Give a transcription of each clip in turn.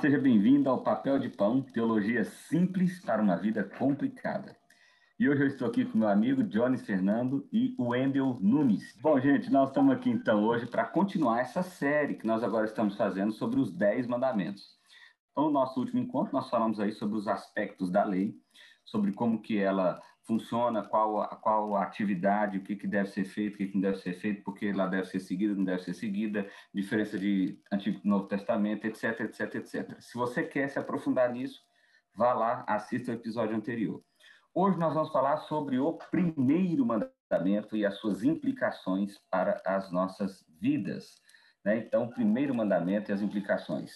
seja bem-vindo ao Papel de Pão, Teologia Simples para uma Vida Complicada. E hoje eu estou aqui com meu amigo Jones Fernando e o Wendel Nunes. Bom, gente, nós estamos aqui então hoje para continuar essa série que nós agora estamos fazendo sobre os Dez Mandamentos. Então, no nosso último encontro, nós falamos aí sobre os aspectos da lei, sobre como que ela funciona, qual, qual a atividade, o que, que deve ser feito, o que, que não deve ser feito, porque ela deve ser seguida, não deve ser seguida, diferença de Antigo e Novo Testamento, etc, etc, etc. Se você quer se aprofundar nisso, vá lá, assista o episódio anterior. Hoje nós vamos falar sobre o primeiro mandamento e as suas implicações para as nossas vidas. Né? Então, o primeiro mandamento e as implicações.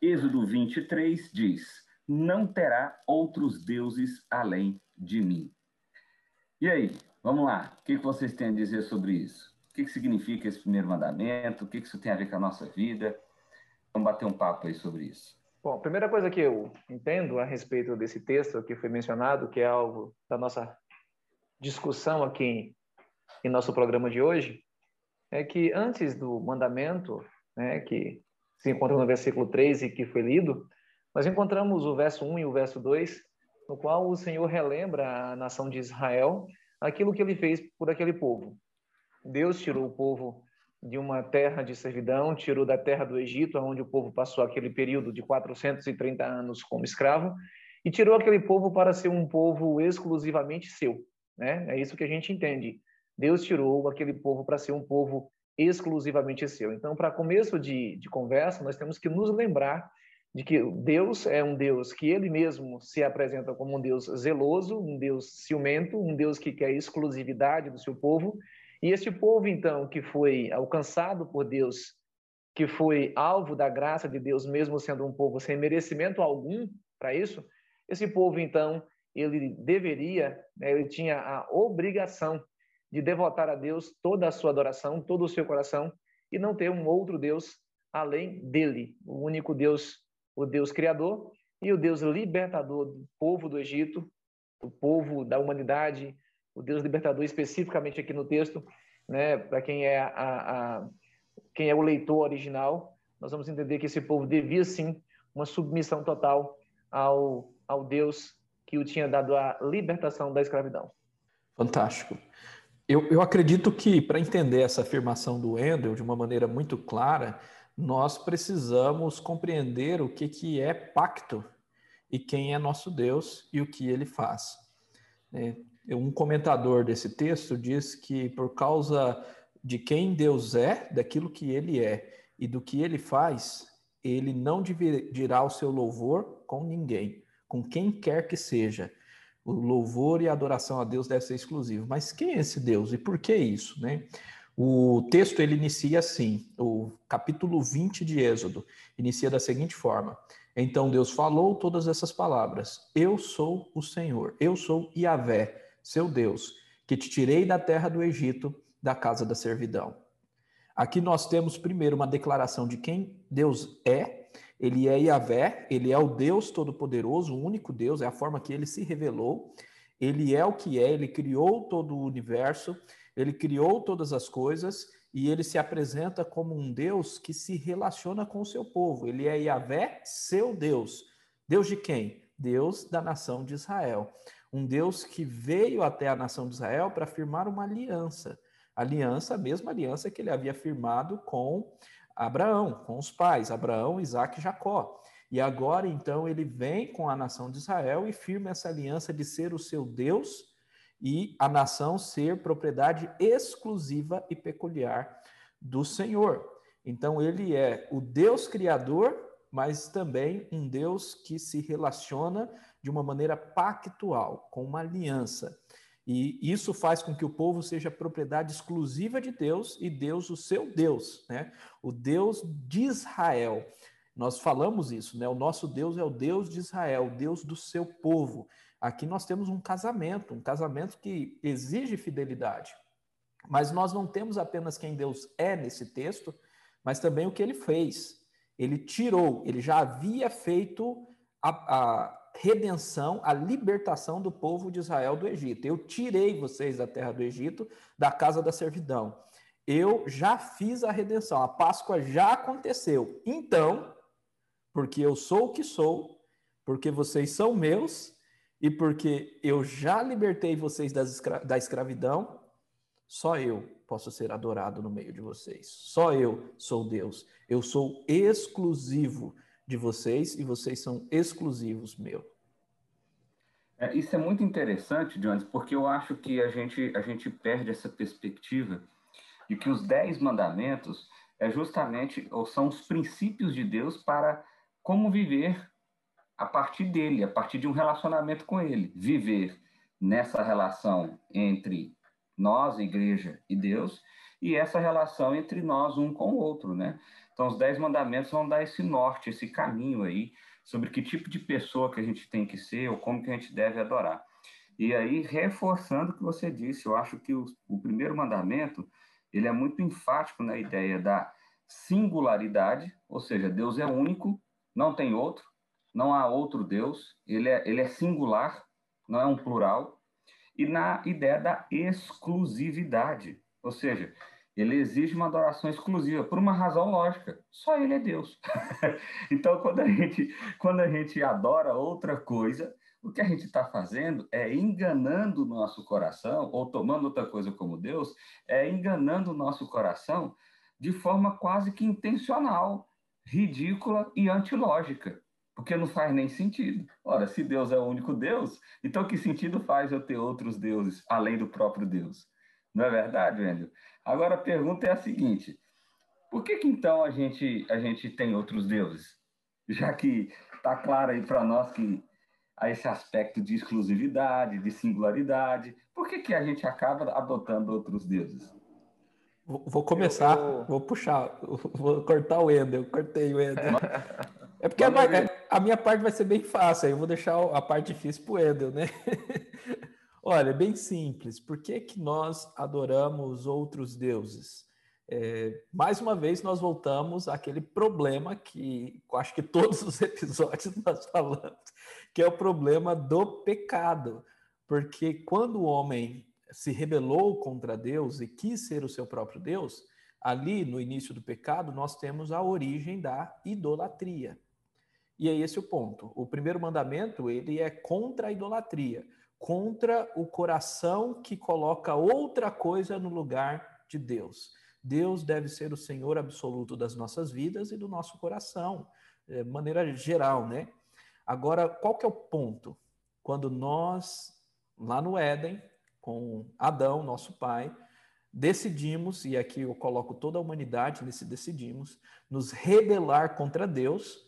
Êxodo 23 diz: Não terá outros deuses além de mim. E aí, vamos lá, o que vocês têm a dizer sobre isso? O que significa esse primeiro mandamento? O que isso tem a ver com a nossa vida? Vamos bater um papo aí sobre isso. Bom, a primeira coisa que eu entendo a respeito desse texto que foi mencionado, que é algo da nossa discussão aqui em nosso programa de hoje, é que antes do mandamento, né, que se encontra no versículo 3 e que foi lido, nós encontramos o verso 1 e o verso 2, no qual o Senhor relembra a nação de Israel aquilo que ele fez por aquele povo. Deus tirou o povo de uma terra de servidão, tirou da terra do Egito, onde o povo passou aquele período de 430 anos como escravo, e tirou aquele povo para ser um povo exclusivamente seu. Né? É isso que a gente entende. Deus tirou aquele povo para ser um povo exclusivamente seu. Então, para começo de, de conversa, nós temos que nos lembrar de que Deus é um Deus que ele mesmo se apresenta como um Deus zeloso, um Deus ciumento, um Deus que quer exclusividade do seu povo. E este povo, então, que foi alcançado por Deus, que foi alvo da graça de Deus, mesmo sendo um povo sem merecimento algum para isso, esse povo, então, ele deveria, né, ele tinha a obrigação de devotar a Deus toda a sua adoração, todo o seu coração, e não ter um outro Deus além dele, o único Deus o Deus criador e o Deus libertador do povo do Egito, do povo da humanidade, o Deus libertador especificamente aqui no texto, né, para quem é a, a, quem é o leitor original, nós vamos entender que esse povo devia sim uma submissão total ao, ao Deus que o tinha dado a libertação da escravidão. Fantástico. Eu, eu acredito que para entender essa afirmação do Wendel de uma maneira muito clara, nós precisamos compreender o que, que é pacto e quem é nosso Deus e o que ele faz. É, um comentador desse texto diz que por causa de quem Deus é, daquilo que ele é e do que ele faz, ele não dividirá o seu louvor com ninguém, com quem quer que seja. O louvor e a adoração a Deus deve ser exclusivo. Mas quem é esse Deus e por que isso, né? O texto ele inicia assim, o capítulo 20 de Êxodo, inicia da seguinte forma: Então Deus falou todas essas palavras: Eu sou o Senhor, eu sou Yahvé, seu Deus, que te tirei da terra do Egito, da casa da servidão. Aqui nós temos primeiro uma declaração de quem Deus é. Ele é Yahvé, ele é o Deus Todo-Poderoso, o único Deus, é a forma que ele se revelou. Ele é o que é, ele criou todo o universo ele criou todas as coisas e ele se apresenta como um Deus que se relaciona com o seu povo. Ele é Yahvé, seu Deus. Deus de quem? Deus da nação de Israel. Um Deus que veio até a nação de Israel para firmar uma aliança. Aliança, a mesma aliança que ele havia firmado com Abraão, com os pais, Abraão, Isaac e Jacó. E agora, então, ele vem com a nação de Israel e firma essa aliança de ser o seu Deus e a nação ser propriedade exclusiva e peculiar do Senhor. Então, ele é o Deus criador, mas também um Deus que se relaciona de uma maneira pactual, com uma aliança. E isso faz com que o povo seja propriedade exclusiva de Deus e Deus o seu Deus, né? O Deus de Israel. Nós falamos isso, né? O nosso Deus é o Deus de Israel, o Deus do seu povo. Aqui nós temos um casamento, um casamento que exige fidelidade. Mas nós não temos apenas quem Deus é nesse texto, mas também o que ele fez. Ele tirou, ele já havia feito a, a redenção, a libertação do povo de Israel do Egito. Eu tirei vocês da terra do Egito, da casa da servidão. Eu já fiz a redenção, a Páscoa já aconteceu. Então, porque eu sou o que sou, porque vocês são meus e porque eu já libertei vocês da escravidão, só eu posso ser adorado no meio de vocês. Só eu sou Deus. Eu sou exclusivo de vocês e vocês são exclusivos meu. É, isso é muito interessante, Jones, porque eu acho que a gente, a gente perde essa perspectiva de que os dez mandamentos é justamente ou são os princípios de Deus para como viver a partir dele, a partir de um relacionamento com ele. Viver nessa relação entre nós, igreja e Deus, e essa relação entre nós um com o outro, né? Então, os dez mandamentos vão dar esse norte, esse caminho aí, sobre que tipo de pessoa que a gente tem que ser ou como que a gente deve adorar. E aí, reforçando o que você disse, eu acho que o, o primeiro mandamento, ele é muito enfático na ideia da singularidade, ou seja, Deus é único, não tem outro, não há outro Deus, ele é, ele é singular, não é um plural, e na ideia da exclusividade, ou seja, ele exige uma adoração exclusiva por uma razão lógica. Só ele é Deus. então, quando a gente quando a gente adora outra coisa, o que a gente está fazendo é enganando o nosso coração, ou tomando outra coisa como Deus, é enganando o nosso coração de forma quase que intencional, ridícula e antilógica porque não faz nem sentido. Ora, se Deus é o único Deus, então que sentido faz eu ter outros deuses além do próprio Deus? Não é verdade, Wendel? Agora a pergunta é a seguinte: por que, que então a gente, a gente tem outros deuses? Já que está claro aí para nós que há esse aspecto de exclusividade, de singularidade, por que, que a gente acaba adotando outros deuses? Vou começar, eu, eu... vou puxar, vou cortar o Wendel, cortei o Wendel. É porque a, a, minha parte vai ser bem fácil, aí eu vou deixar a parte difícil para o Edel, né? Olha, bem simples. Por que, que nós adoramos outros deuses? É, mais uma vez, nós voltamos àquele problema que acho que todos os episódios nós falamos, que é o problema do pecado. Porque quando o homem se rebelou contra Deus e quis ser o seu próprio Deus, ali no início do pecado, nós temos a origem da idolatria. E é esse o ponto. O primeiro mandamento, ele é contra a idolatria, contra o coração que coloca outra coisa no lugar de Deus. Deus deve ser o Senhor absoluto das nossas vidas e do nosso coração, de maneira geral, né? Agora, qual que é o ponto? Quando nós, lá no Éden, com Adão, nosso pai, decidimos, e aqui eu coloco toda a humanidade nesse decidimos, nos rebelar contra Deus,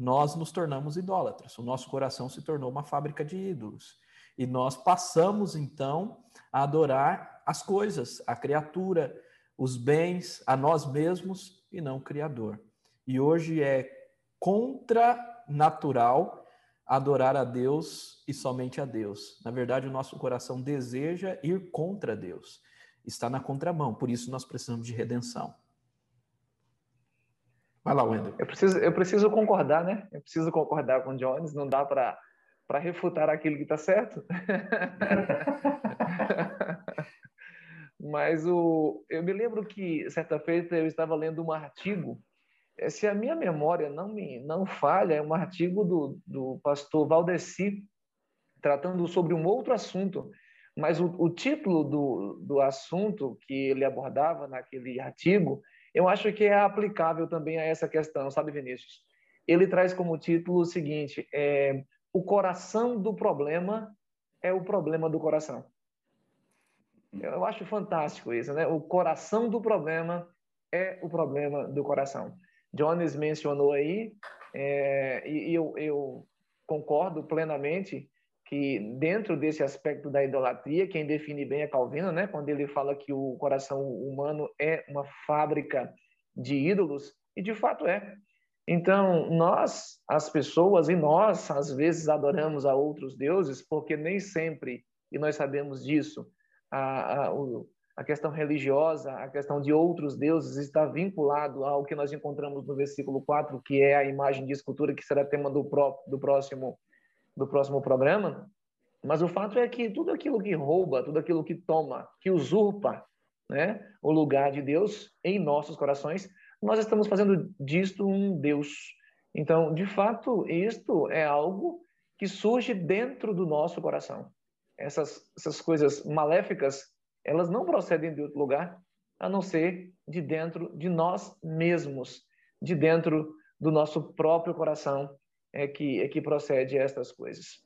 nós nos tornamos idólatras. O nosso coração se tornou uma fábrica de ídolos. E nós passamos, então, a adorar as coisas, a criatura, os bens, a nós mesmos e não o Criador. E hoje é contra-natural adorar a Deus e somente a Deus. Na verdade, o nosso coração deseja ir contra Deus. Está na contramão, por isso nós precisamos de redenção. Vai lá, Wendel. Eu preciso, eu preciso concordar, né? Eu preciso concordar com o Jones, não dá para refutar aquilo que está certo. Mas o, eu me lembro que, certa feita, eu estava lendo um artigo, eh, se a minha memória não me não falha, é um artigo do, do pastor Valdeci, tratando sobre um outro assunto. Mas o, o título do, do assunto que ele abordava naquele artigo eu acho que é aplicável também a essa questão, sabe, Vinícius? Ele traz como título o seguinte: é, o coração do problema é o problema do coração. Eu acho fantástico isso, né? O coração do problema é o problema do coração. Jones mencionou aí, é, e eu, eu concordo plenamente que dentro desse aspecto da idolatria, quem define bem é Calvino, né? Quando ele fala que o coração humano é uma fábrica de ídolos, e de fato é. Então, nós, as pessoas, e nós, às vezes, adoramos a outros deuses, porque nem sempre, e nós sabemos disso, a, a, a questão religiosa, a questão de outros deuses está vinculado ao que nós encontramos no versículo 4, que é a imagem de escultura, que será tema do, pró, do próximo do próximo programa, mas o fato é que tudo aquilo que rouba, tudo aquilo que toma, que usurpa né, o lugar de Deus em nossos corações, nós estamos fazendo disto um Deus. Então, de fato, isto é algo que surge dentro do nosso coração. Essas, essas coisas maléficas, elas não procedem de outro lugar, a não ser de dentro de nós mesmos, de dentro do nosso próprio coração é que, é que procede estas coisas.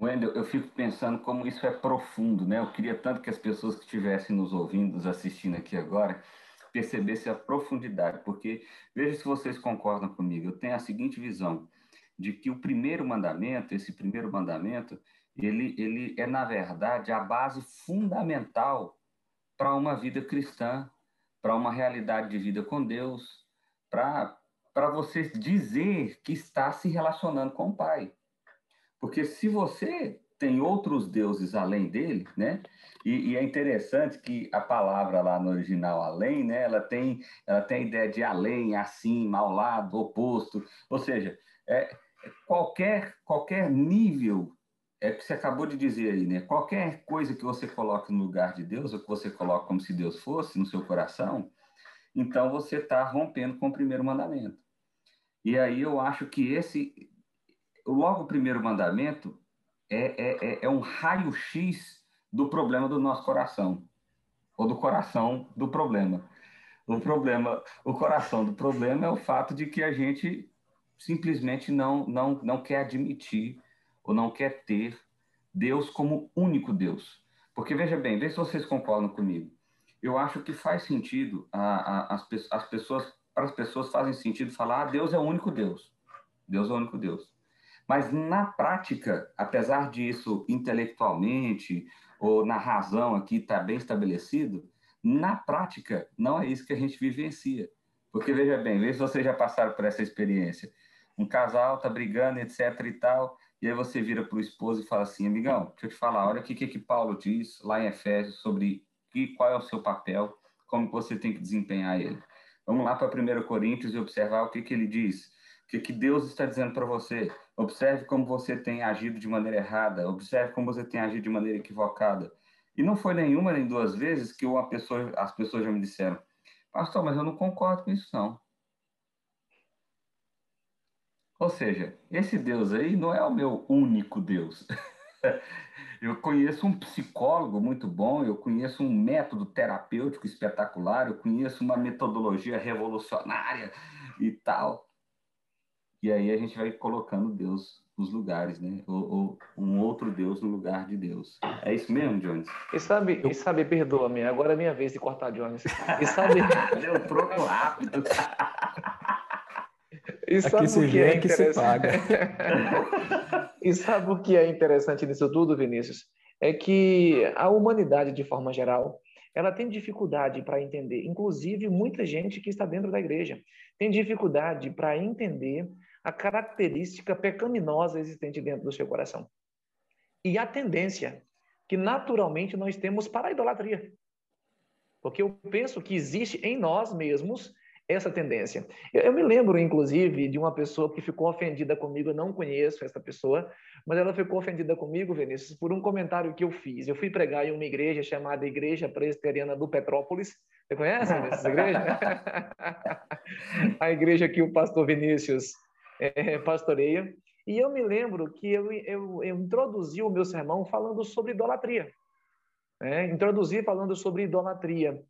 Wendel, eu fico pensando como isso é profundo, né? Eu queria tanto que as pessoas que estivessem nos ouvindo, nos assistindo aqui agora, percebessem a profundidade, porque veja se vocês concordam comigo. Eu tenho a seguinte visão de que o primeiro mandamento, esse primeiro mandamento, ele, ele é na verdade a base fundamental para uma vida cristã, para uma realidade de vida com Deus, para para você dizer que está se relacionando com o Pai. Porque se você tem outros deuses além dele, né? E, e, é interessante que a palavra lá no original além, né? Ela tem, ela tem a ideia de além, acima, ao lado, oposto. Ou seja, é, qualquer, qualquer nível, é o que você acabou de dizer aí, né? Qualquer coisa que você coloque no lugar de Deus, ou que você coloque como se Deus fosse no seu coração, então você está rompendo com o primeiro mandamento. E aí eu acho que esse logo o primeiro mandamento é, é, é, é um raio-x do problema do nosso coração, ou do coração do problema. O problema, o coração do problema é o fato de que a gente simplesmente não, não, não quer admitir ou não quer ter Deus como único Deus. Porque veja bem, vê se vocês concordam comigo. Eu acho que faz sentido a, a, as, as pessoas, para as pessoas fazem sentido falar, ah, Deus é o único Deus. Deus é o único Deus. Mas na prática, apesar disso intelectualmente ou na razão aqui estar tá bem estabelecido, na prática não é isso que a gente vivencia. Porque veja bem, veja se vocês já passaram por essa experiência. Um casal tá brigando, etc e tal, e aí você vira para o esposo e fala assim, amigão, deixa eu te falar, olha o que, que Paulo diz lá em Efésios sobre que, qual é o seu papel, como você tem que desempenhar ele. Vamos lá para 1 Coríntios e observar o que, que ele diz. O que, que Deus está dizendo para você? Observe como você tem agido de maneira errada, observe como você tem agido de maneira equivocada. E não foi nenhuma nem duas vezes que uma pessoa, as pessoas já me disseram, pastor, mas eu não concordo com isso não. Ou seja, esse Deus aí não é o meu único Deus. eu conheço um psicólogo muito bom, eu conheço um método terapêutico espetacular, eu conheço uma metodologia revolucionária e tal. E aí a gente vai colocando Deus nos lugares, né? Ou, ou, um outro Deus no lugar de Deus. É isso mesmo, Jones? E sabe, e sabe perdoa-me, agora é minha vez de cortar, Jones. E sabe... Deu troco rápido. E sabe Aqui o que é que se paga. e sabe o que é interessante nisso tudo, Vinícius? É que a humanidade, de forma geral, ela tem dificuldade para entender, inclusive muita gente que está dentro da igreja tem dificuldade para entender a característica pecaminosa existente dentro do seu coração. E a tendência que naturalmente nós temos para a idolatria. Porque eu penso que existe em nós mesmos essa tendência. Eu, eu, me lembro, inclusive, de uma pessoa que ficou ofendida comigo, eu não conheço essa pessoa, mas ela ficou ofendida comigo, Vinícius, por um comentário que eu fiz. Eu fui pregar em uma igreja chamada Igreja Presbiteriana do Petrópolis. Você conhece essa igreja? a igreja que o pastor Vinícius é, pastoreia. E eu me lembro que eu, eu, eu introduzi o meu sermão falando sobre idolatria. É, introduzi falando sobre idolatria.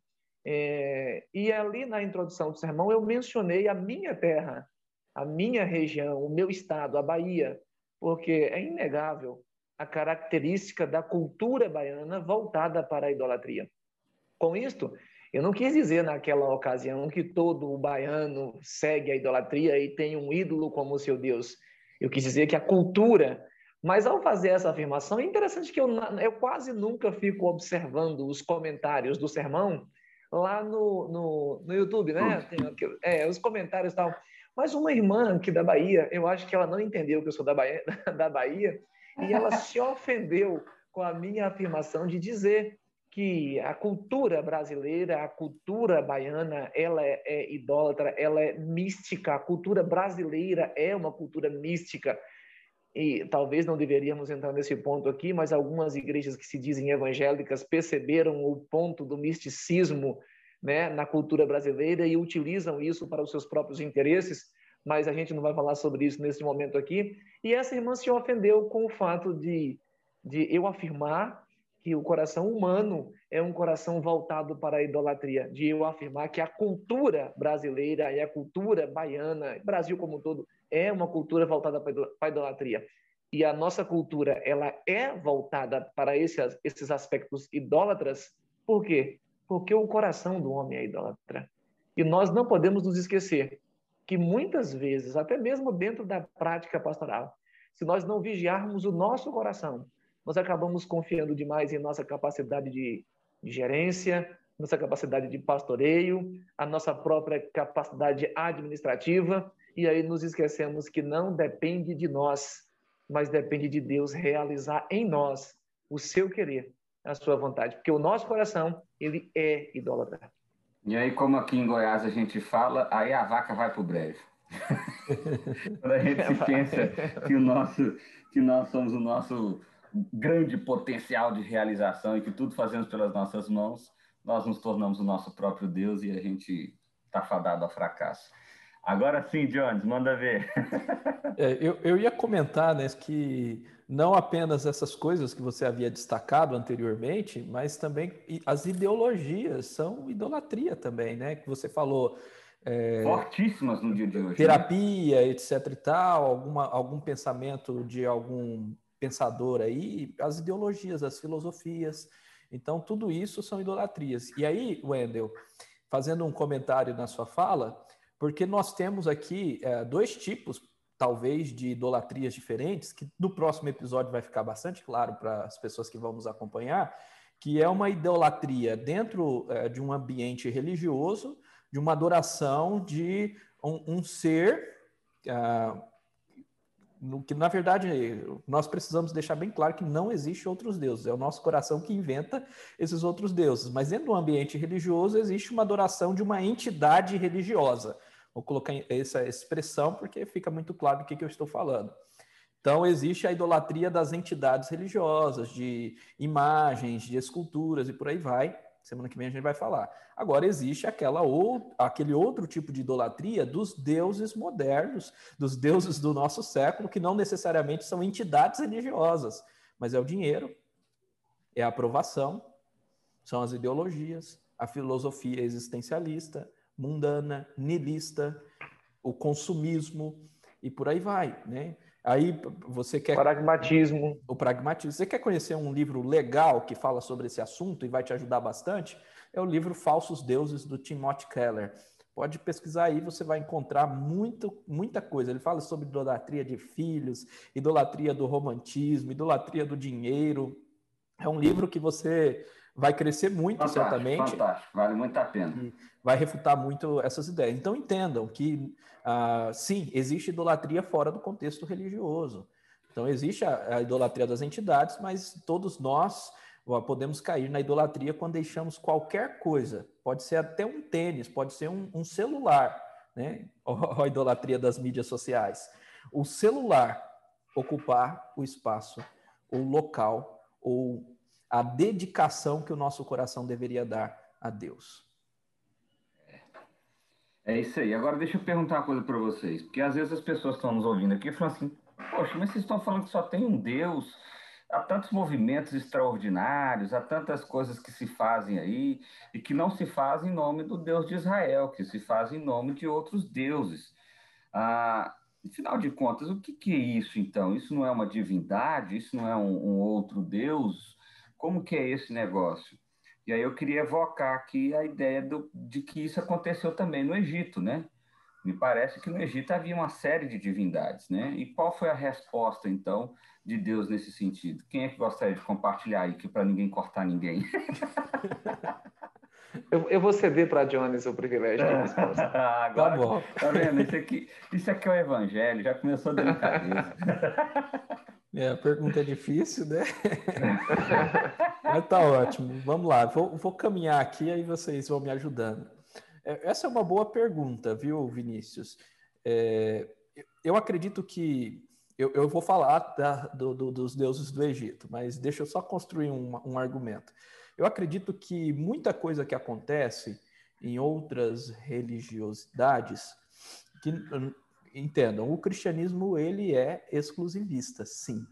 É, e ali na introdução do sermão eu mencionei a minha terra, a minha região, o meu estado, a Bahia, porque é inegável a característica da cultura baiana voltada para a idolatria. Com isto, eu não quis dizer naquela ocasião que todo o baiano segue a idolatria e tem um ídolo como seu Deus. Eu quis dizer que a cultura. Mas ao fazer essa afirmação, é interessante que eu, eu quase nunca fico observando os comentários do sermão lá no, no, no YouTube, né? Tem aqui, é, os comentários e tal. Mas uma irmã aqui da Bahia, eu acho que ela não entendeu que eu sou da Bahia, da Bahia e ela se ofendeu com a minha afirmação de dizer que a cultura brasileira, a cultura baiana, ela é, é idólatra, ela é mística. A cultura brasileira é uma cultura mística. E talvez não deveríamos entrar nesse ponto aqui, mas algumas igrejas que se dizem evangélicas perceberam o ponto do misticismo né, na cultura brasileira e utilizam isso para os seus próprios interesses. mas a gente não vai falar sobre isso nesse momento aqui. E essa irmã se ofendeu com o fato de, de eu afirmar que o coração humano é um coração voltado para a idolatria, de eu afirmar que a cultura brasileira e a cultura baiana, Brasil como um todo, é uma cultura voltada para a idolatria. E a nossa cultura, ela é voltada para esses, esses aspectos idólatras, por quê? Porque o coração do homem é idólatra. E nós não podemos nos esquecer que muitas vezes, até mesmo dentro da prática pastoral, se nós não vigiarmos o nosso coração, nós acabamos confiando demais em nossa capacidade de, gerência, nossa capacidade de pastoreio, a nossa própria capacidade administrativa, e aí nos esquecemos que não depende de nós, mas depende de Deus realizar em nós o seu querer, a sua vontade, porque o nosso coração, ele é idólatra. E aí, como aqui em Goiás a gente fala, aí a vaca vai para o brejo. Quando a gente pensa que, o nosso, que nós somos o nosso grande potencial de realização e que tudo fazemos pelas nossas mãos, nós nos tornamos o nosso próprio Deus e a gente está fadado ao fracasso. Agora sim, Jones, manda ver. é, eu, eu ia comentar né, que não apenas essas coisas que você havia destacado anteriormente, mas também as ideologias são idolatria também, né? Que você falou. É, Fortíssimas no dia de hoje. Né? Terapia, né? etc. e tal, alguma, algum pensamento de algum pensador aí, as ideologias, as filosofias. Então, tudo isso são idolatrias. E aí, Wendel, fazendo um comentário na sua fala, porque nós temos aqui é, dois tipos talvez de idolatrias diferentes, que no próximo episódio vai ficar bastante claro para as pessoas que vão nos acompanhar, que é uma idolatria dentro é, de um ambiente religioso, de uma adoração de um, um ser uh, no, que, na verdade, nós precisamos deixar bem claro que não existe outros deuses, é o nosso coração que inventa esses outros deuses, mas dentro do ambiente religioso existe uma adoração de uma entidade religiosa, Vou colocar essa expressão porque fica muito claro do que, que eu estou falando. Então, existe a idolatria das entidades religiosas, de imagens, de esculturas e por aí vai. Semana que vem a gente vai falar. Agora, existe aquela ou, aquele outro tipo de idolatria dos deuses modernos, dos deuses do nosso século, que não necessariamente são entidades religiosas, mas é o dinheiro, é a aprovação, são as ideologias, a filosofia existencialista, mundana, nilista, o consumismo e por aí vai, né? Aí você quer pragmatismo. O pragmatismo. Você quer conhecer um livro legal que fala sobre esse assunto e vai te ajudar bastante? É o livro Falsos Deuses do Timothy Keller. Pode pesquisar aí, você vai encontrar muito, muita coisa. Ele fala sobre idolatria de filhos, idolatria do romantismo, idolatria do dinheiro. É um livro que você vai crescer muito, fantástico, certamente. Fantástico, vale muito a pena. vai refutar muito essas ideias. Então, entendam que, ah, sim, existe idolatria fora do contexto religioso. Então, existe a, a idolatria das entidades, mas todos nós podemos cair na idolatria quando deixamos qualquer coisa. Pode ser até um tênis, pode ser um, um celular, né? a idolatria das mídias sociais. O celular ocupar o espaço, o local ou a dedicação que o nosso coração deveria dar a Deus. É isso aí. Agora deixa eu perguntar uma coisa para vocês, porque às vezes as pessoas estão nos ouvindo aqui e falam assim: Poxa, mas vocês estão falando que só tem um Deus, há tantos movimentos extraordinários, há tantas coisas que se fazem aí e que não se fazem em nome do Deus de Israel, que se fazem em nome de outros deuses. Ah, afinal de contas, o que, que é isso então? Isso não é uma divindade? Isso não é um, um outro Deus? Como que é esse negócio? E aí eu queria evocar aqui a ideia do, de que isso aconteceu também no Egito, né? Me parece que no Egito havia uma série de divindades, né? E qual foi a resposta, então, de Deus nesse sentido? Quem é que gostaria de compartilhar aí, que para ninguém cortar ninguém? Eu, eu, vou ceder para Jones o privilégio de resposta. ah, agora, tá bom. Tá vendo? Isso aqui, isso aqui é o evangelho, já começou a delicadeza. É, a pergunta é difícil, né? Mas tá ótimo. Vamos lá, vou, vou caminhar aqui aí vocês vão me ajudando. É, essa é uma boa pergunta, viu, Vinícius? É, eu acredito que eu, eu vou falar da, do, do, dos deuses do Egito, mas deixa eu só construir um, um argumento. Eu acredito que muita coisa que acontece em outras religiosidades, que entendam, o cristianismo ele é exclusivista, sim.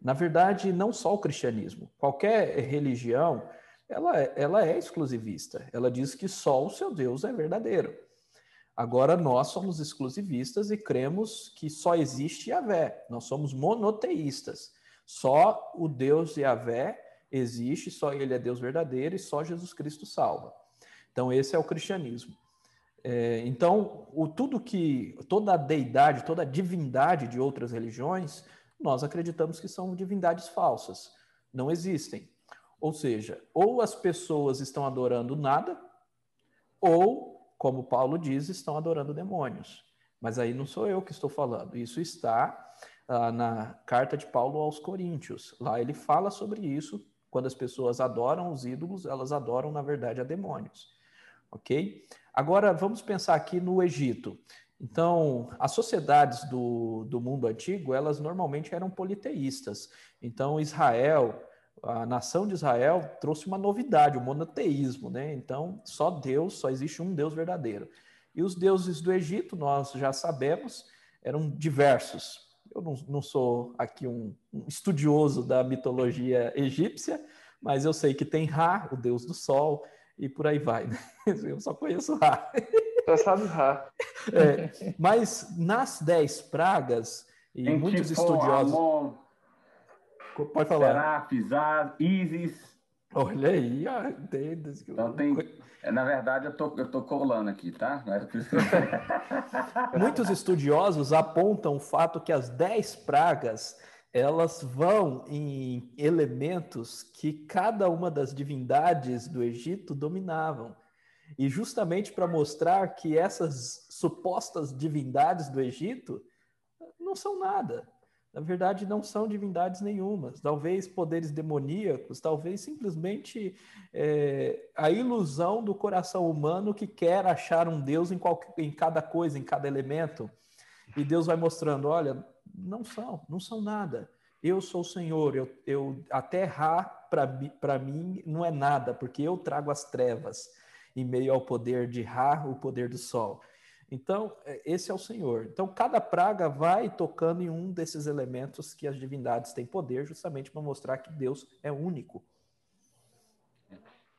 Na verdade, não só o cristianismo, qualquer religião, ela, ela é exclusivista. Ela diz que só o seu Deus é verdadeiro. Agora, nós somos exclusivistas e cremos que só existe Yahvé. Nós somos monoteístas. Só o Deus Yahvé existe, só ele é Deus verdadeiro e só Jesus Cristo salva. Então, esse é o cristianismo. É, então, o, tudo que, toda a deidade, toda a divindade de outras religiões, nós acreditamos que são divindades falsas, não existem. Ou seja, ou as pessoas estão adorando nada, ou, como Paulo diz, estão adorando demônios. Mas aí não sou eu que estou falando, isso está ah, na carta de Paulo aos Coríntios. Lá ele fala sobre isso. Quando as pessoas adoram os ídolos, elas adoram, na verdade, a demônios. Ok? Agora, vamos pensar aqui no Egito. Então, as sociedades do, do mundo antigo, elas normalmente eram politeístas. Então, Israel, a nação de Israel trouxe uma novidade, o monoteísmo, né? Então, só Deus, só existe um Deus verdadeiro. E os deuses do Egito, nós já sabemos, eram diversos. Eu não, não sou aqui um, um estudioso da mitologia egípcia, mas eu sei que tem Ra, o deus do sol, e por aí vai. Né? Eu só conheço Ra. Só sabe Ra. É, mas nas dez pragas, e em muitos tipo, estudiosos. Amor, Pode falar. Serapis, Isis. Olha aí, ó, então tem. É, na verdade, eu tô, eu tô colando aqui, tá? Muitos estudiosos apontam o fato que as dez pragas elas vão em elementos que cada uma das divindades do Egito dominavam. E justamente para mostrar que essas supostas divindades do Egito não são nada. Na verdade, não são divindades nenhumas. Talvez poderes demoníacos, talvez simplesmente é, a ilusão do coração humano que quer achar um Deus em, em cada coisa, em cada elemento. E Deus vai mostrando: olha, não são, não são nada. Eu sou o Senhor, eu, eu a terra para mim não é nada, porque eu trago as trevas em meio ao poder de Ra, o poder do sol. Então, é, esse é o Senhor. Então, cada praga vai tocando em um desses elementos que as divindades têm poder, justamente para mostrar que Deus é único.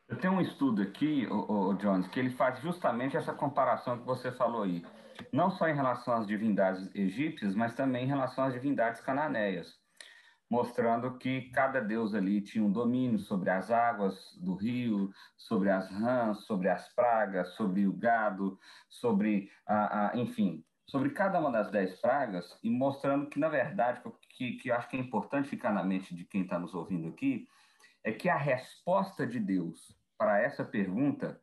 Eu tenho um estudo aqui, o, Jones, que ele faz justamente essa comparação que você falou aí não só em relação às divindades egípcias, mas também em relação às divindades cananeias, mostrando que cada deus ali tinha um domínio sobre as águas do rio, sobre as rãs, sobre as pragas, sobre o gado, sobre, a, a enfim, sobre cada uma das dez pragas, e mostrando que, na verdade, que, que eu acho que é importante ficar na mente de quem está nos ouvindo aqui, é que a resposta de Deus para essa pergunta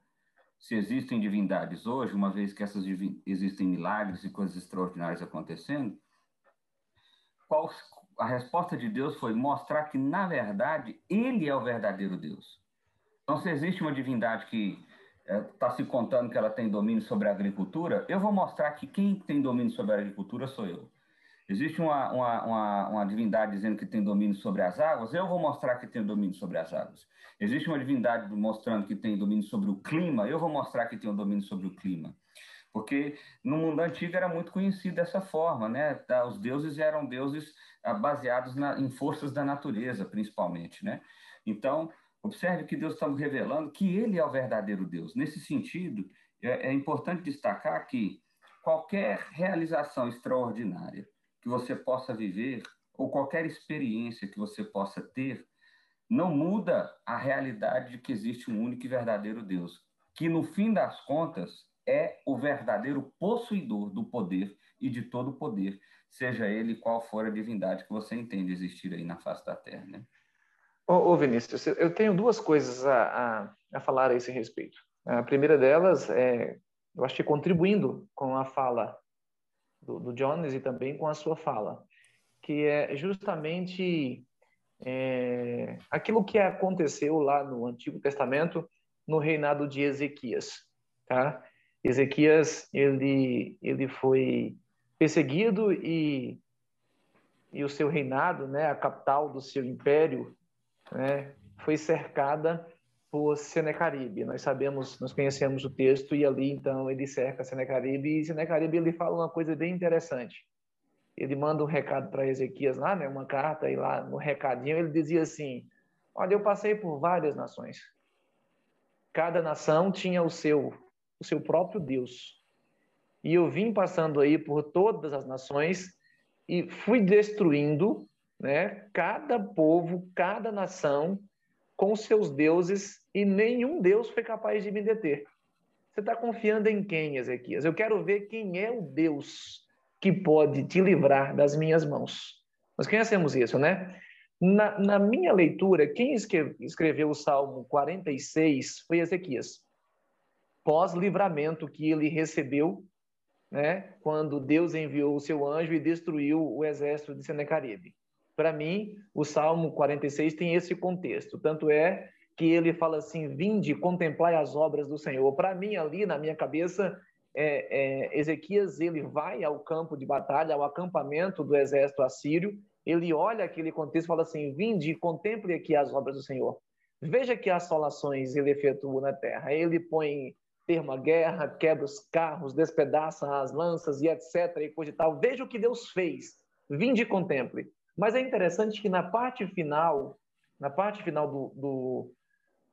se existem divindades hoje, uma vez que essas existem milagres e coisas extraordinárias acontecendo, qual, a resposta de Deus foi mostrar que, na verdade, Ele é o verdadeiro Deus. Então, se existe uma divindade que está é, se contando que ela tem domínio sobre a agricultura, eu vou mostrar que quem tem domínio sobre a agricultura sou eu. Existe uma, uma, uma, uma, divindade dizendo que tem domínio sobre as águas, eu vou mostrar que tem domínio sobre as águas. Existe uma divindade mostrando que tem domínio sobre o clima, eu vou mostrar que tem um domínio sobre o clima. Porque no mundo antigo era muito conhecido dessa forma, né? Tá, os deuses eram deuses ah, baseados na, em forças da natureza, principalmente, né? Então, observe que Deus está revelando que Ele é o verdadeiro Deus. Nesse sentido, é, é importante destacar que qualquer realização extraordinária, que você possa viver, ou qualquer experiência que você possa ter, não muda a realidade de que existe um único e verdadeiro Deus, que no fim das contas é o verdadeiro possuidor do poder e de todo o poder, seja ele qual for a divindade que você entende existir aí na face da Terra, né? Ô, ô Vinícius, eu tenho duas coisas a, a, a falar a esse respeito. A primeira delas é, eu acho que contribuindo com a fala do, do Jones e também com a sua fala, que é justamente é, aquilo que aconteceu lá no Antigo Testamento no reinado de Ezequias, tá? Ezequias ele ele foi perseguido e e o seu reinado, né, a capital do seu império, né, foi cercada por Senecaribe. Nós sabemos, nós conhecemos o texto e ali então ele cerca Senecaribe e Senecaribe ele fala uma coisa bem interessante. Ele manda um recado para Ezequias lá, né, uma carta e lá no recadinho ele dizia assim: "Olha, eu passei por várias nações. Cada nação tinha o seu o seu próprio Deus. E eu vim passando aí por todas as nações e fui destruindo, né, cada povo, cada nação com seus deuses e nenhum Deus foi capaz de me deter. Você está confiando em quem, Ezequias? Eu quero ver quem é o Deus que pode te livrar das minhas mãos. Nós conhecemos isso, né? Na, na minha leitura, quem escreveu o Salmo 46 foi Ezequias. Pós-livramento que ele recebeu, né? Quando Deus enviou o seu anjo e destruiu o exército de Senecaribe. Para mim, o Salmo 46 tem esse contexto. Tanto é que ele fala assim: vinde, contemplai as obras do Senhor. Para mim, ali na minha cabeça, é, é, Ezequias ele vai ao campo de batalha, ao acampamento do exército assírio. Ele olha aquele contexto e fala assim: vinde, contemple aqui as obras do Senhor. Veja que assolações ele efetua na terra. Ele põe termo guerra, quebra os carros, despedaça as lanças e etc. e coisa e tal. Veja o que Deus fez. Vinde e contemple. Mas é interessante que na parte final, na parte final do, do,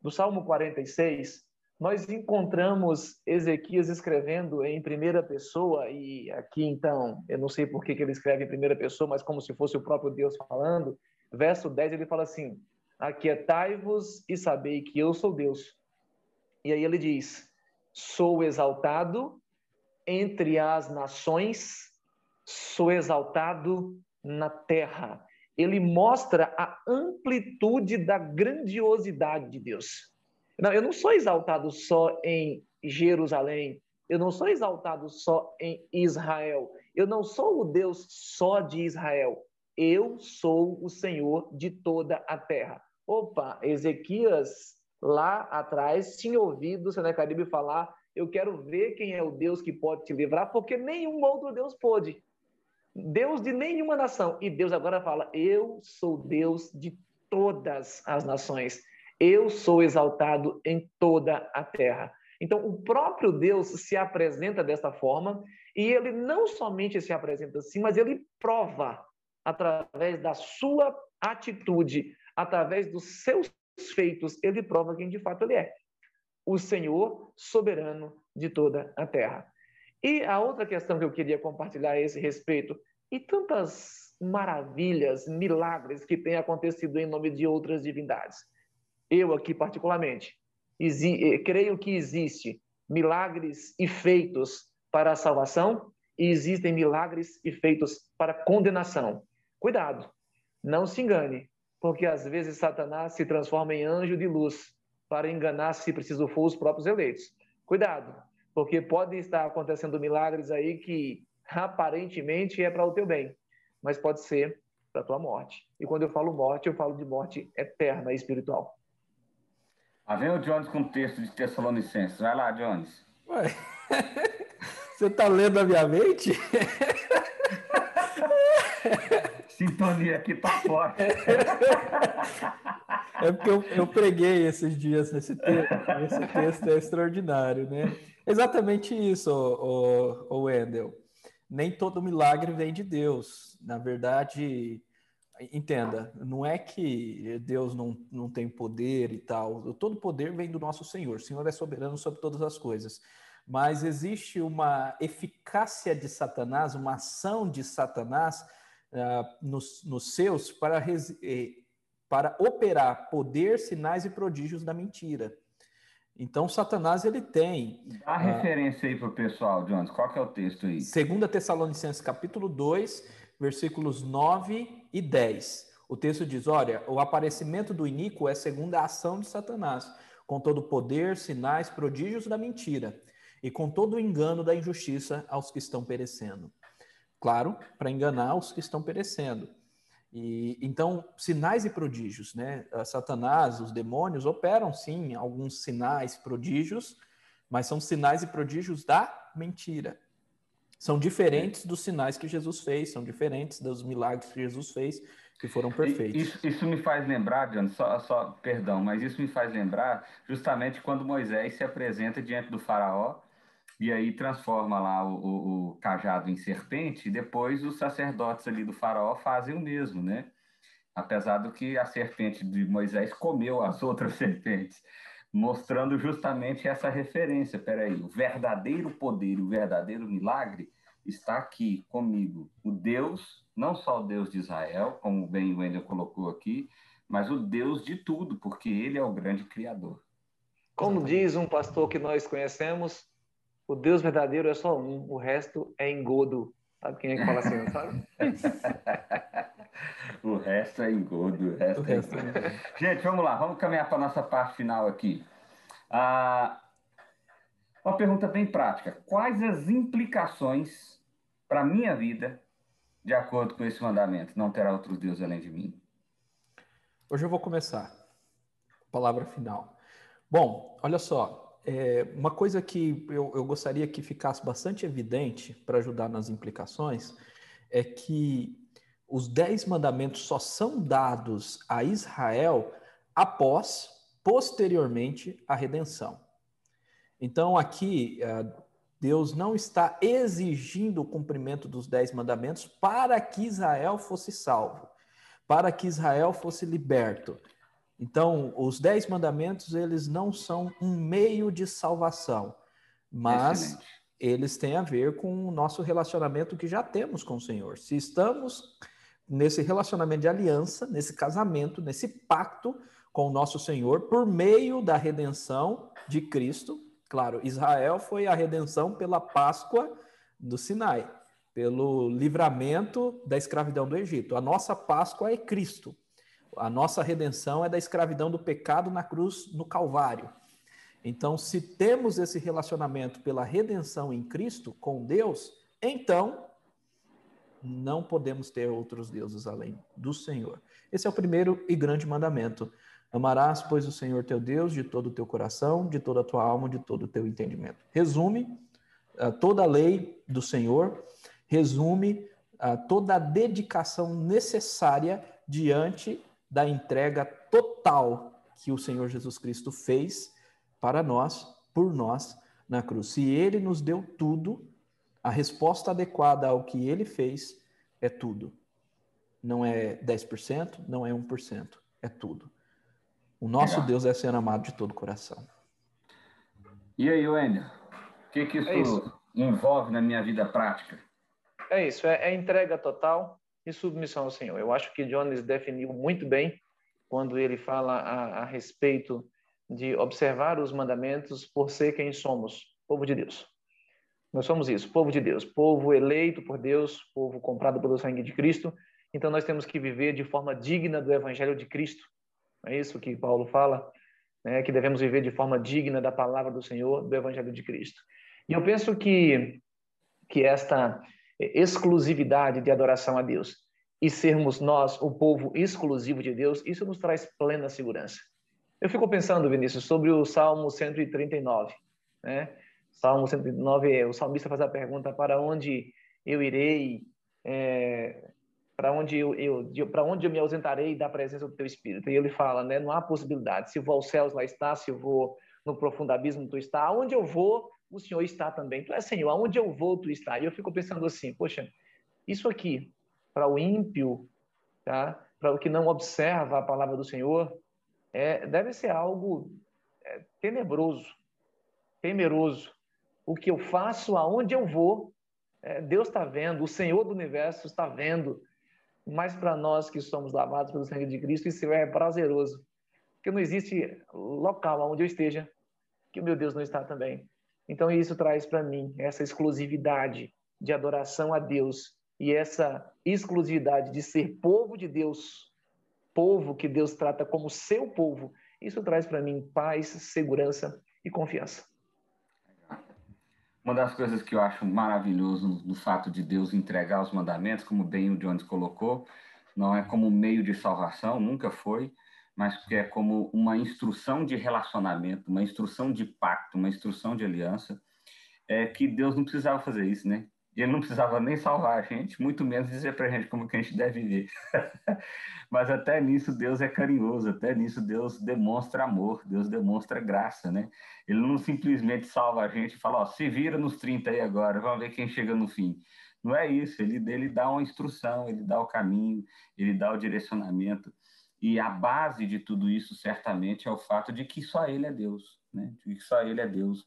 do Salmo 46, nós encontramos Ezequias escrevendo em primeira pessoa, e aqui então, eu não sei por que, que ele escreve em primeira pessoa, mas como se fosse o próprio Deus falando, verso 10 ele fala assim: Aquietai-vos e sabei que eu sou Deus. E aí ele diz: Sou exaltado entre as nações, sou exaltado na terra. Ele mostra a amplitude da grandiosidade de Deus. Não, eu não sou exaltado só em Jerusalém, eu não sou exaltado só em Israel, eu não sou o Deus só de Israel, eu sou o Senhor de toda a terra. Opa, Ezequias lá atrás tinha ouvido Senecaribe falar: Eu quero ver quem é o Deus que pode te livrar, porque nenhum outro Deus pôde. Deus de nenhuma nação. E Deus agora fala: Eu sou Deus de todas as nações. Eu sou exaltado em toda a terra. Então, o próprio Deus se apresenta desta forma, e ele não somente se apresenta assim, mas ele prova através da sua atitude, através dos seus feitos, ele prova quem de fato ele é. O Senhor soberano de toda a terra. E a outra questão que eu queria compartilhar a esse respeito, e tantas maravilhas, milagres que têm acontecido em nome de outras divindades. Eu aqui particularmente, eh, creio que existe milagres e feitos para a salvação e existem milagres e feitos para condenação. Cuidado, não se engane, porque às vezes Satanás se transforma em anjo de luz para enganar, se preciso for, os próprios eleitos. Cuidado, porque podem estar acontecendo milagres aí que aparentemente é para o teu bem, mas pode ser para a tua morte. E quando eu falo morte, eu falo de morte eterna e espiritual. Ah, vem o Jones com o texto de Tessalonicenses. Vai lá, Jones. Ué, você está lendo a minha mente? Sintonia aqui tá forte. É porque eu, eu preguei esses dias nesse texto. Esse texto é extraordinário, né? Exatamente isso, o, o, Wendel. Nem todo milagre vem de Deus. Na verdade, entenda, não é que Deus não, não tem poder e tal. Todo poder vem do nosso Senhor. O Senhor é soberano sobre todas as coisas. Mas existe uma eficácia de Satanás, uma ação de Satanás nos, nos seus para, eh, para operar poder, sinais e prodígios da mentira. Então, Satanás, ele tem... Dá a uh, referência aí para o pessoal, Jones. Qual que é o texto aí? 2 Tessalonicenses, capítulo 2, versículos 9 e 10. O texto diz, olha, o aparecimento do iníquo é segundo a ação de Satanás, com todo o poder, sinais, prodígios da mentira, e com todo o engano da injustiça aos que estão perecendo. Claro, para enganar os que estão perecendo. E então, sinais e prodígios, né? Satanás, os demônios operam sim alguns sinais, prodígios, mas são sinais e prodígios da mentira. São diferentes dos sinais que Jesus fez, são diferentes dos milagres que Jesus fez, que foram perfeitos. Isso, isso me faz lembrar, John, só, só, perdão, mas isso me faz lembrar justamente quando Moisés se apresenta diante do faraó e aí transforma lá o, o, o cajado em serpente, e depois os sacerdotes ali do faraó fazem o mesmo, né? Apesar do que a serpente de Moisés comeu as outras serpentes mostrando justamente essa referência. Peraí, o verdadeiro poder, o verdadeiro milagre está aqui comigo. O Deus, não só o Deus de Israel, como bem o Wendel colocou aqui, mas o Deus de tudo, porque ele é o grande Criador. Como diz um pastor que nós conhecemos, o Deus verdadeiro é só um, o resto é engodo. Sabe quem é que fala assim, não sabe? o resto é engodo. O resto, o resto é engodo. É... Gente, vamos lá, vamos caminhar para a nossa parte final aqui. Ah, uma pergunta bem prática. Quais as implicações para a minha vida de acordo com esse mandamento? Não terá outros deuses além de mim. Hoje eu vou começar. Palavra final. Bom, olha só, é, uma coisa que eu, eu gostaria que ficasse bastante evidente para ajudar nas implicações é que os dez mandamentos só são dados a Israel após, posteriormente, a redenção. Então, aqui, é, Deus não está exigindo o cumprimento dos dez mandamentos para que Israel fosse salvo, para que Israel fosse liberto. Então, os dez mandamentos, eles não são um meio de salvação, mas Excelente. eles têm a ver com o nosso relacionamento que já temos com o Senhor. Se estamos nesse relacionamento de aliança, nesse casamento, nesse pacto com o nosso Senhor, por meio da redenção de Cristo, claro, Israel foi a redenção pela Páscoa do Sinai, pelo livramento da escravidão do Egito. A nossa Páscoa é Cristo. A nossa redenção é da escravidão do pecado na cruz no Calvário. Então, se temos esse relacionamento pela redenção em Cristo com Deus, então não podemos ter outros deuses além do Senhor. Esse é o primeiro e grande mandamento. Amarás, pois, o Senhor teu Deus de todo o teu coração, de toda a tua alma, de todo o teu entendimento. Resume uh, toda a lei do Senhor, resume uh, toda a dedicação necessária diante da entrega total que o Senhor Jesus Cristo fez para nós, por nós, na cruz. Se ele nos deu tudo, a resposta adequada ao que ele fez é tudo. Não é 10%, não é 1%, é tudo. O nosso Legal. Deus é ser amado de todo o coração. E aí, Wendel? O que, que isso, é isso, envolve na minha vida prática? É isso, é, é entrega total, e submissão ao Senhor. Eu acho que Jones definiu muito bem quando ele fala a, a respeito de observar os mandamentos por ser quem somos, povo de Deus. Nós somos isso, povo de Deus, povo eleito por Deus, povo comprado pelo sangue de Cristo. Então nós temos que viver de forma digna do evangelho de Cristo. É isso que Paulo fala, né? que devemos viver de forma digna da palavra do Senhor, do evangelho de Cristo. E eu penso que que esta exclusividade de adoração a Deus e sermos nós o povo exclusivo de Deus, isso nos traz plena segurança. Eu fico pensando, Vinícius, sobre o Salmo 139, né? Salmo 139, o salmista faz a pergunta: para onde eu irei? É, para onde eu, eu para onde eu me ausentarei da presença do Teu Espírito? E ele fala, né? Não há possibilidade. Se vou aos céus, lá está. Se vou no profundo abismo, Tu está. Aonde eu vou, o Senhor está também. Tu és Senhor, aonde eu vou, tu está. E eu fico pensando assim, poxa, isso aqui, para o ímpio, tá? para o que não observa a palavra do Senhor, é, deve ser algo é, tenebroso, temeroso. O que eu faço, aonde eu vou, é, Deus está vendo, o Senhor do universo está vendo. Mas para nós que somos lavados pelo sangue de Cristo, isso é prazeroso. Porque não existe local onde eu esteja que o meu Deus não está também. Então, isso traz para mim essa exclusividade de adoração a Deus e essa exclusividade de ser povo de Deus, povo que Deus trata como seu povo. Isso traz para mim paz, segurança e confiança. Uma das coisas que eu acho maravilhoso no fato de Deus entregar os mandamentos, como bem o Jones colocou, não é como meio de salvação, nunca foi, mas que é como uma instrução de relacionamento, uma instrução de pacto, uma instrução de aliança, é que Deus não precisava fazer isso, né? Ele não precisava nem salvar a gente, muito menos dizer para a gente como que a gente deve viver. Mas até nisso Deus é carinhoso, até nisso Deus demonstra amor, Deus demonstra graça, né? Ele não simplesmente salva a gente e fala, ó, se vira nos 30 aí agora, vamos ver quem chega no fim. Não é isso, ele, ele dá uma instrução, ele dá o caminho, ele dá o direcionamento. E a base de tudo isso, certamente, é o fato de que só ele é Deus, né? De que só ele é Deus,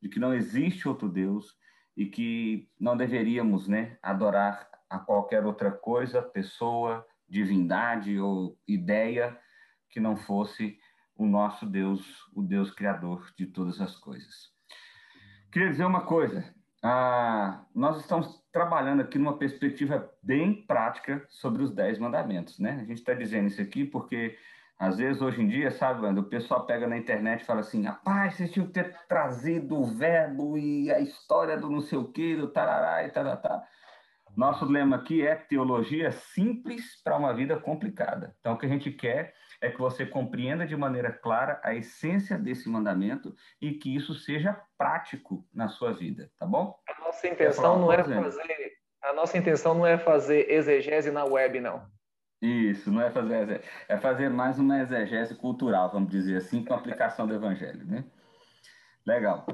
de que não existe outro Deus, e que não deveríamos né, adorar a qualquer outra coisa, pessoa, divindade ou ideia que não fosse o nosso Deus, o Deus criador de todas as coisas. Queria dizer uma coisa, ah, nós estamos trabalhando aqui numa perspectiva bem prática sobre os dez mandamentos, né? A gente está dizendo isso aqui porque às vezes, hoje em dia, sabe, o pessoal pega na internet e fala assim, rapaz, vocês tinham que ter trazido o verbo e a história do não sei o quê, do tarará e taratá. Nosso lema aqui é teologia simples para uma vida complicada. Então, o que a gente quer é que você compreenda de maneira clara a essência desse mandamento e que isso seja prático na sua vida, tá bom? A nossa intenção não é fazer, a nossa intenção não é fazer exegese na web, não. Isso, não é fazer é fazer mais uma exegese cultural, vamos dizer assim, com a aplicação do evangelho, né? Legal.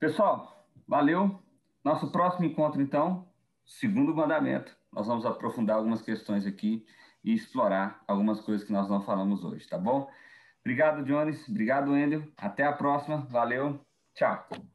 Pessoal, valeu. Nosso próximo encontro, então, segundo mandamento. Nós vamos aprofundar algumas questões aqui e explorar algumas coisas que nós não falamos hoje, tá bom? Obrigado, Jones. Obrigado, Wendel. Até a próxima. Valeu. Tchau.